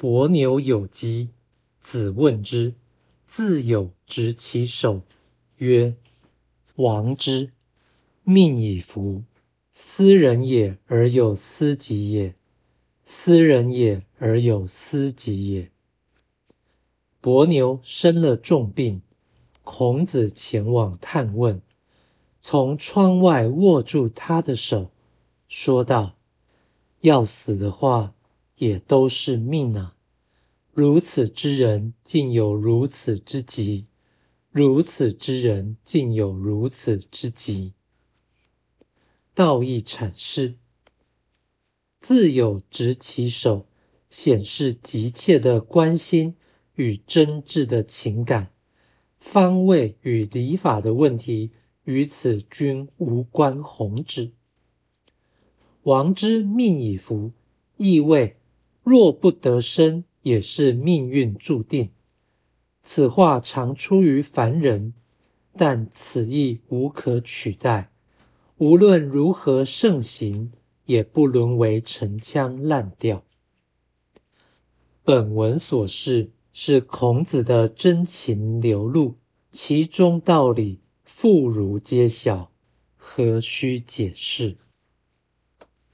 伯牛有疾，子问之，自有执其手，曰：“王之，命以服。斯人也而有斯己也，斯人也而有斯己也。”伯牛生了重病，孔子前往探问，从窗外握住他的手，说道：“要死的话。”也都是命啊！如此之人，竟有如此之急；如此之人，竟有如此之急。道义阐释：自有执其手，显示急切的关心与真挚的情感。方位与礼法的问题，与此均无关宏旨。王之命以服，意味。若不得生，也是命运注定。此话常出于凡人，但此意无可取代。无论如何盛行，也不沦为陈腔滥调。本文所示是孔子的真情流露，其中道理妇孺皆晓，何须解释？